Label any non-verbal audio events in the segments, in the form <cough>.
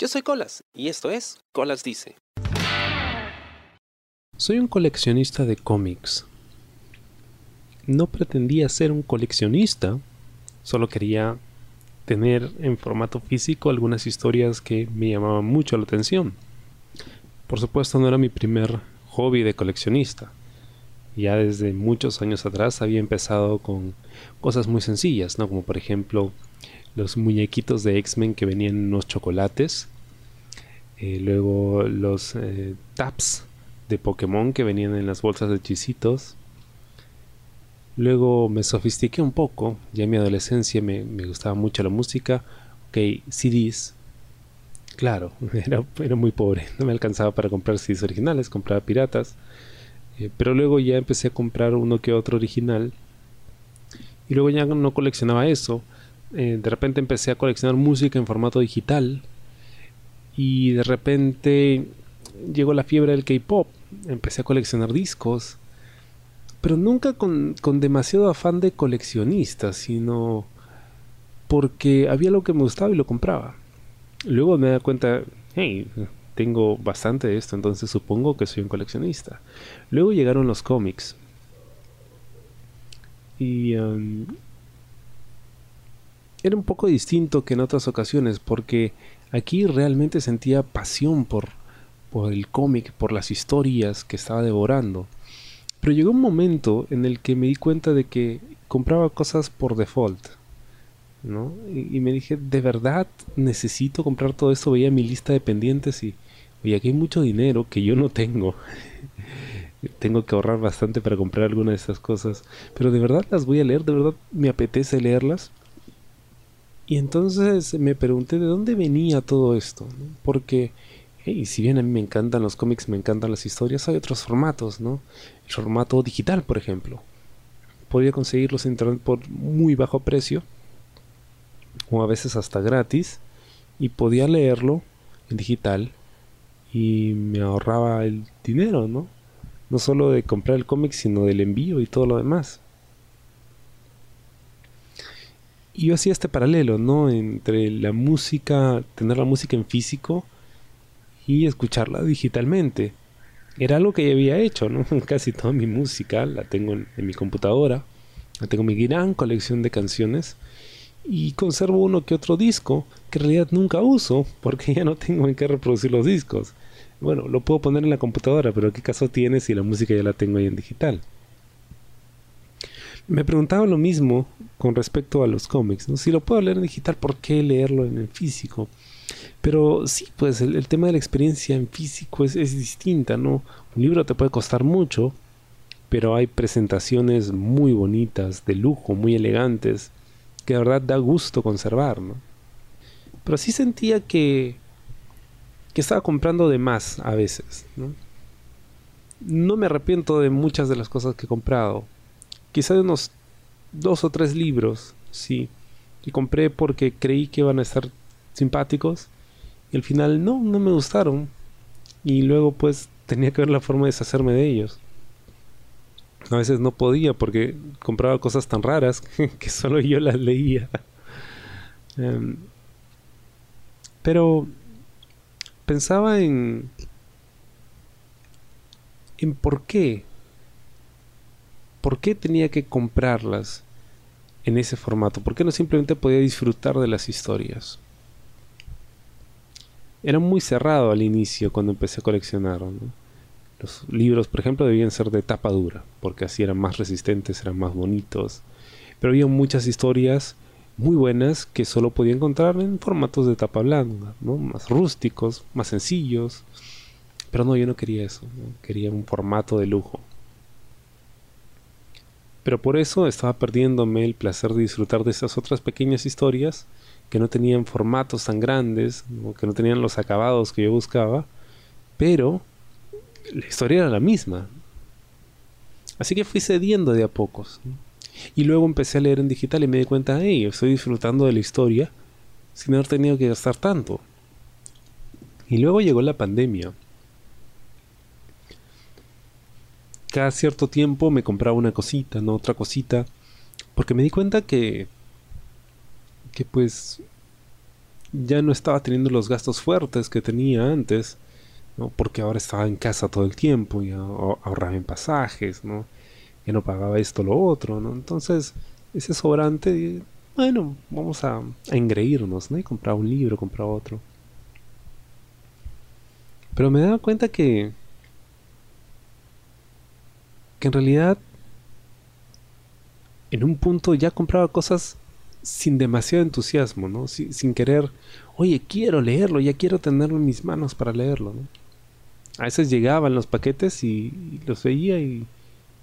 Yo soy Colas y esto es Colas Dice. Soy un coleccionista de cómics. No pretendía ser un coleccionista, solo quería tener en formato físico algunas historias que me llamaban mucho la atención. Por supuesto no era mi primer hobby de coleccionista. Ya desde muchos años atrás había empezado con cosas muy sencillas, ¿no? Como por ejemplo los muñequitos de X-Men que venían en unos chocolates. Eh, luego los eh, taps de Pokémon que venían en las bolsas de chisitos. Luego me sofistiqué un poco, ya en mi adolescencia me, gustaba mucho la música. Ok, CDs. Claro, <laughs> era, era, muy pobre, no me alcanzaba para comprar CDs originales, compraba piratas. Eh, pero luego ya empecé a comprar uno que otro original. Y luego ya no coleccionaba eso. Eh, de repente empecé a coleccionar música en formato digital. Y de repente llegó la fiebre del K-Pop. Empecé a coleccionar discos. Pero nunca con, con demasiado afán de coleccionista, sino porque había lo que me gustaba y lo compraba. Luego me da cuenta, hey, tengo bastante de esto, entonces supongo que soy un coleccionista. Luego llegaron los cómics. Y um, era un poco distinto que en otras ocasiones, porque aquí realmente sentía pasión por, por el cómic, por las historias que estaba devorando. Pero llegó un momento en el que me di cuenta de que compraba cosas por default. ¿no? Y, y, me dije, ¿de verdad necesito comprar todo esto? Veía mi lista de pendientes y Oye, aquí hay mucho dinero que yo no tengo. <laughs> tengo que ahorrar bastante para comprar alguna de estas cosas. Pero de verdad las voy a leer, de verdad me apetece leerlas. Y entonces me pregunté de dónde venía todo esto. Porque, hey, si bien a mí me encantan los cómics, me encantan las historias, hay otros formatos, ¿no? El formato digital, por ejemplo. Podía conseguirlos en internet por muy bajo precio. O a veces hasta gratis. Y podía leerlo en digital y me ahorraba el dinero, ¿no? No solo de comprar el cómic, sino del envío y todo lo demás. Y yo hacía este paralelo, ¿no? Entre la música, tener la música en físico y escucharla digitalmente. Era algo que ya había hecho, ¿no? <laughs> Casi toda mi música la tengo en, en mi computadora. Tengo mi gran colección de canciones y conservo uno que otro disco que en realidad nunca uso porque <laughs> ya no tengo en qué reproducir los discos. Bueno, lo puedo poner en la computadora, pero ¿qué caso tiene si la música ya la tengo ahí en digital? Me preguntaba lo mismo con respecto a los cómics. Si lo puedo leer en digital, ¿por qué leerlo en el físico? Pero sí, pues el, tema de la experiencia en físico es, es distinta, ¿no? Un libro te puede costar mucho, pero hay presentaciones muy bonitas, de lujo, muy elegantes, que de verdad da gusto conservar, ¿no? Pero sí sentía que, que estaba comprando de más a veces, ¿no? No me arrepiento de muchas de las cosas que he comprado. Quizá de unos dos o tres libros, sí. Que compré porque creí que iban a estar simpáticos. Y al final no, no me gustaron. Y luego pues tenía que ver la forma de deshacerme de ellos a veces no podía porque compraba cosas tan raras <laughs> que solo yo las leía. Em, pero pensaba en en por qué por qué tenía que comprarlas en ese formato por qué no simplemente podía disfrutar de las historias era muy cerrado al inicio cuando empecé a coleccionar ¿no? Los libros, por ejemplo, debían ser de tapa dura, porque así eran más resistentes, eran más bonitos. Pero había muchas historias muy buenas que solo podía encontrar en formatos de tapa blanda, ¿no? más rústicos, más sencillos. Pero no, yo no quería eso, quería un formato de lujo. Pero por eso estaba perdiéndome el placer de disfrutar de esas otras pequeñas historias que no tenían formatos tan grandes, que no tenían los acabados que yo buscaba, pero la historia era la misma. Así que fui cediendo de a pocos. Y luego empecé a leer en digital y me di cuenta, hey, estoy disfrutando de la historia sin haber tenido que gastar tanto. Y luego llegó la pandemia. Cada cierto tiempo me compraba una cosita, no otra cosita, porque me di cuenta que que pues ya no estaba teniendo los gastos fuertes que tenía antes, ¿no? Porque ahora estaba en casa todo el tiempo y ahorraba en pasajes, ¿no? Ya no pagaba esto lo otro, ¿no? Entonces, ese sobrante, bueno, vamos a, a engreírnos, ¿no? Y comprar un libro, comprar otro. Pero me daba cuenta que que en realidad en un punto ya compraba cosas sin demasiado entusiasmo, ¿no? Sin, querer, oye, quiero leerlo, ya quiero tenerlo en mis manos para leerlo, ¿no? A veces llegaban los paquetes y, los veía y,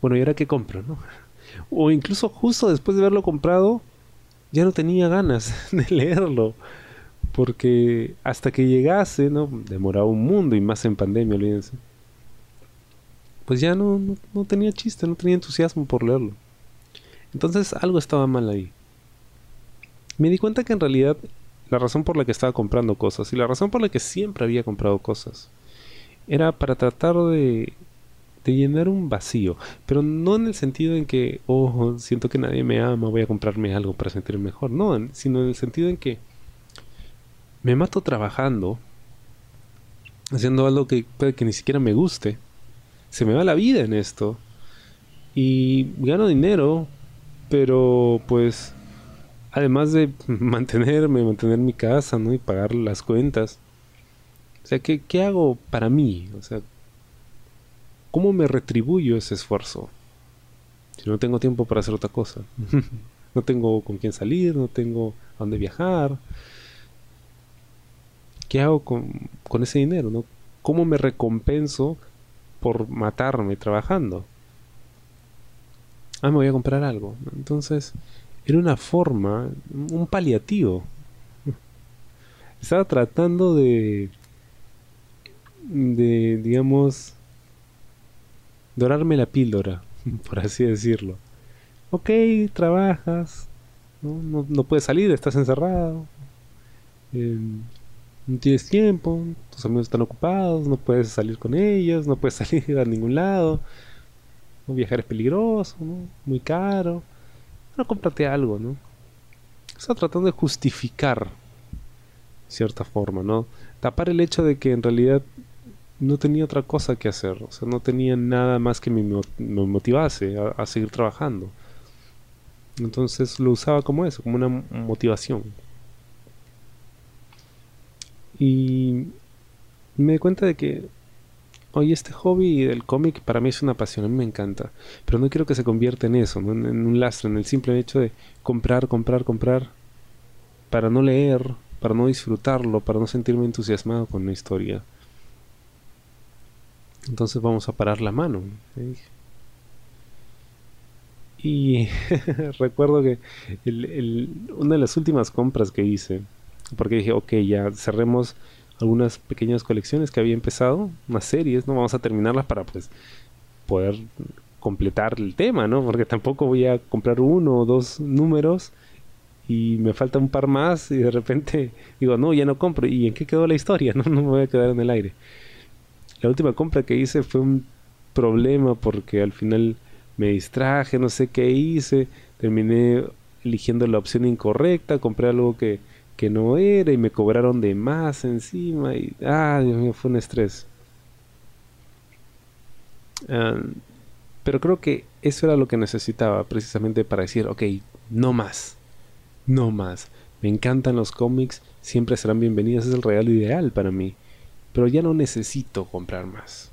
bueno, ¿y ahora qué compro, no? <laughs> O incluso justo después de haberlo comprado, ya no tenía ganas <laughs> de leerlo. Porque hasta que llegase, ¿no? Demoraba un mundo y más en pandemia, olvídense. Pues ya no, no tenía chiste, no tenía entusiasmo por leerlo. Entonces algo estaba mal ahí. Me di cuenta que en realidad la razón por la que estaba comprando cosas y la razón por la que siempre había comprado cosas era para tratar de, de llenar un vacío, pero no en el sentido en que, oh, siento que nadie me ama, voy a comprarme algo para sentirme mejor, no, sino en el sentido en que me mato trabajando, haciendo algo que puede que ni siquiera me guste, se me va la vida en esto y gano dinero, pero pues además de <laughs> mantenerme, mantener mi casa, ¿no? Y pagar las cuentas. O sea, ¿qué, ¿qué hago para mí? O sea, ¿cómo me retribuyo ese esfuerzo? Si no tengo tiempo para hacer otra cosa. <laughs> no tengo con quién salir, no tengo a dónde viajar. ¿Qué hago con, con ese dinero? ¿no? ¿Cómo me recompenso por matarme trabajando? ah, me voy a comprar algo. Entonces, era una forma, un paliativo. <laughs> Estaba tratando de, de, digamos, dorarme la píldora, <laughs> por así decirlo. Ok, trabajas, no, no, puedes salir, estás encerrado, em, no tienes tiempo, tus amigos están ocupados, no puedes salir con ellos, no puedes <laughs> salir a ningún lado Viajar es peligroso, Muy caro. Bueno, cómprate algo, ¿no? Está tratando de justificar, cierta forma, ¿no? Tapar el hecho de que en realidad no tenía otra cosa que hacer, o sea, no tenía nada más que me, motivase a, seguir trabajando. Entonces lo usaba como eso, como una motivación. Y me di cuenta de que Oye, este hobby del cómic para mí es una pasión, a mí me encanta, pero no quiero que se convierta en eso, en, un lastre, en el simple hecho de comprar, comprar, comprar, para no leer, para no disfrutarlo, para no sentirme entusiasmado con la historia. Entonces vamos a parar la mano. Y <laughs> recuerdo que una de las últimas compras que hice, porque dije, ok, ya cerremos algunas pequeñas colecciones que había empezado, unas series, ¿no? Vamos a terminarlas para pues poder completar el tema, ¿no? Porque tampoco voy a comprar uno o dos números y me falta un par más y de repente digo, no, ya no compro. ¿Y en qué quedó la historia? <laughs> No, no me voy a quedar en el aire. La última compra que hice fue un problema porque al final me distraje, no sé qué hice, terminé eligiendo la opción incorrecta, compré algo que que no era y me cobraron de más encima y ah Dios mío fue un estrés. Pero creo que eso era lo que necesitaba precisamente para decir ok no más no más. Me encantan los cómics siempre serán bienvenidos es el regalo ideal para mí pero ya no necesito comprar más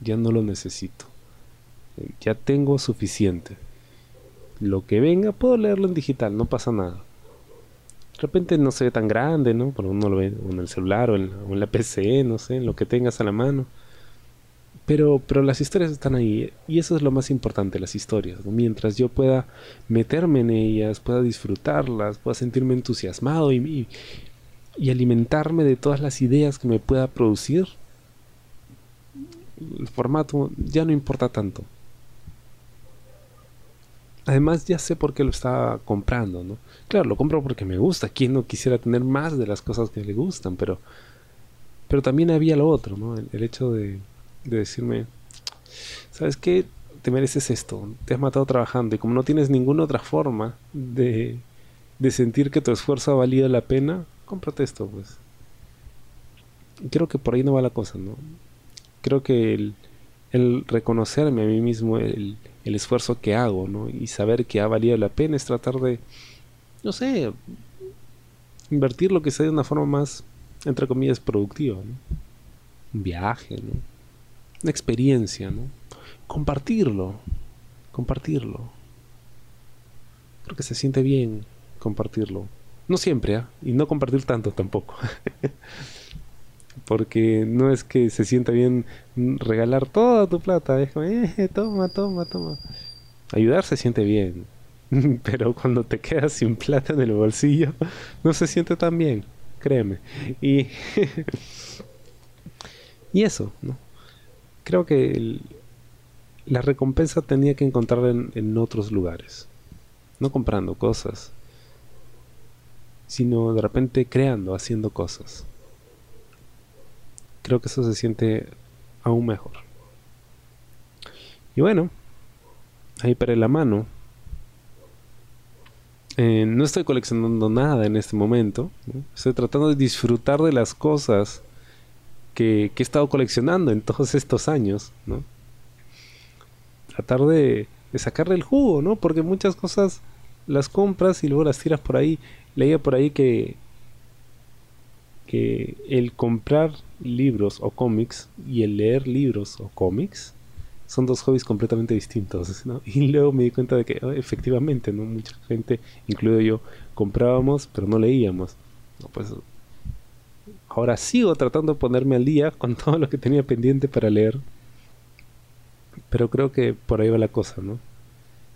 ya no lo necesito ya tengo suficiente lo que venga puedo leerlo en digital no pasa nada de repente no se ve tan grande, ¿no? Pero uno lo ve en el celular o en, la <laughs> PC, no sé, en lo que tengas a la mano. Pero, pero las historias están ahí y eso es lo más importante, las historias. Mientras yo pueda meterme en ellas, pueda disfrutarlas, pueda sentirme entusiasmado y, y alimentarme de todas las ideas que me pueda producir, el formato ya no importa tanto. Además ya sé por qué lo estaba comprando, ¿no? Claro, lo compro porque me gusta. ¿Quién no quisiera tener más de las cosas que le gustan? Pero, pero también había lo otro, ¿no? El, hecho de, decirme, ¿sabes qué? Te mereces esto. Te has matado trabajando y como no tienes ninguna otra forma de, de sentir que tu esfuerzo ha valido la pena, cómprate esto, pues. Creo que por ahí no va la cosa, ¿no? Creo que el, el reconocerme a mí mismo el, el, esfuerzo que hago, ¿no? Y saber que ha valido la pena es tratar de, no sé, invertir lo que sea de una forma más, entre comillas, productiva. Un viaje, ¿no? Una experiencia, ¿no? Compartirlo, compartirlo. Creo que se siente bien compartirlo. No siempre, ¿ah? Y no compartir tanto tampoco. <laughs> Porque no es que se sienta bien regalar toda tu plata. Es como, eh, toma, toma, toma. Ayudar se siente bien. <laughs> Pero cuando te quedas sin plata en el bolsillo, <laughs> no se siente tan bien. Créeme. Y, y eso, ¿no? Creo que la recompensa tenía que encontrar en, en otros lugares. No comprando cosas, sino de repente creando, haciendo cosas. Creo que eso se siente aún mejor. Y bueno, ahí para la mano. Eh, no estoy coleccionando nada en este momento. Estoy tratando de disfrutar de las cosas que, he estado coleccionando en todos estos años. ¿no? Tratar de, de sacarle el jugo, ¿no? Porque muchas cosas las compras y luego las tiras por ahí. Leía por ahí que que el comprar libros o cómics y el leer libros o cómics son dos hobbies completamente distintos, <laughs> Y luego me di cuenta de que oh, efectivamente. Mucha gente, incluido yo, comprábamos pero no leíamos. pues ahora sigo tratando de ponerme al día con <laughs> todo lo que tenía pendiente para leer. Pero creo que por ahí va la cosa, ¿no?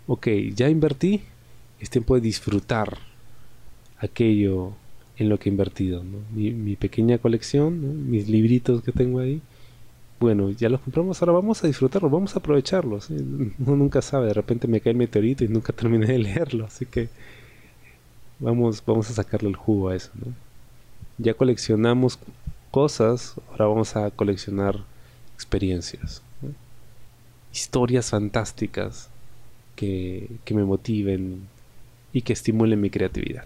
Ok, ya invertí, es tiempo de disfrutar aquello en lo que he invertido. Mi, pequeña colección, mis libritos que tengo ahí, bueno, ya los compramos, ahora vamos a disfrutarlos, vamos a aprovecharlos. Uno nunca sabe, de repente me cae el meteorito y nunca <laughs> terminé de leerlo, así que vamos, vamos a sacarle el jugo a eso. Ya coleccionamos cosas, ahora vamos a coleccionar experiencias, historias fantásticas que, que me motiven y que estimulen mi creatividad.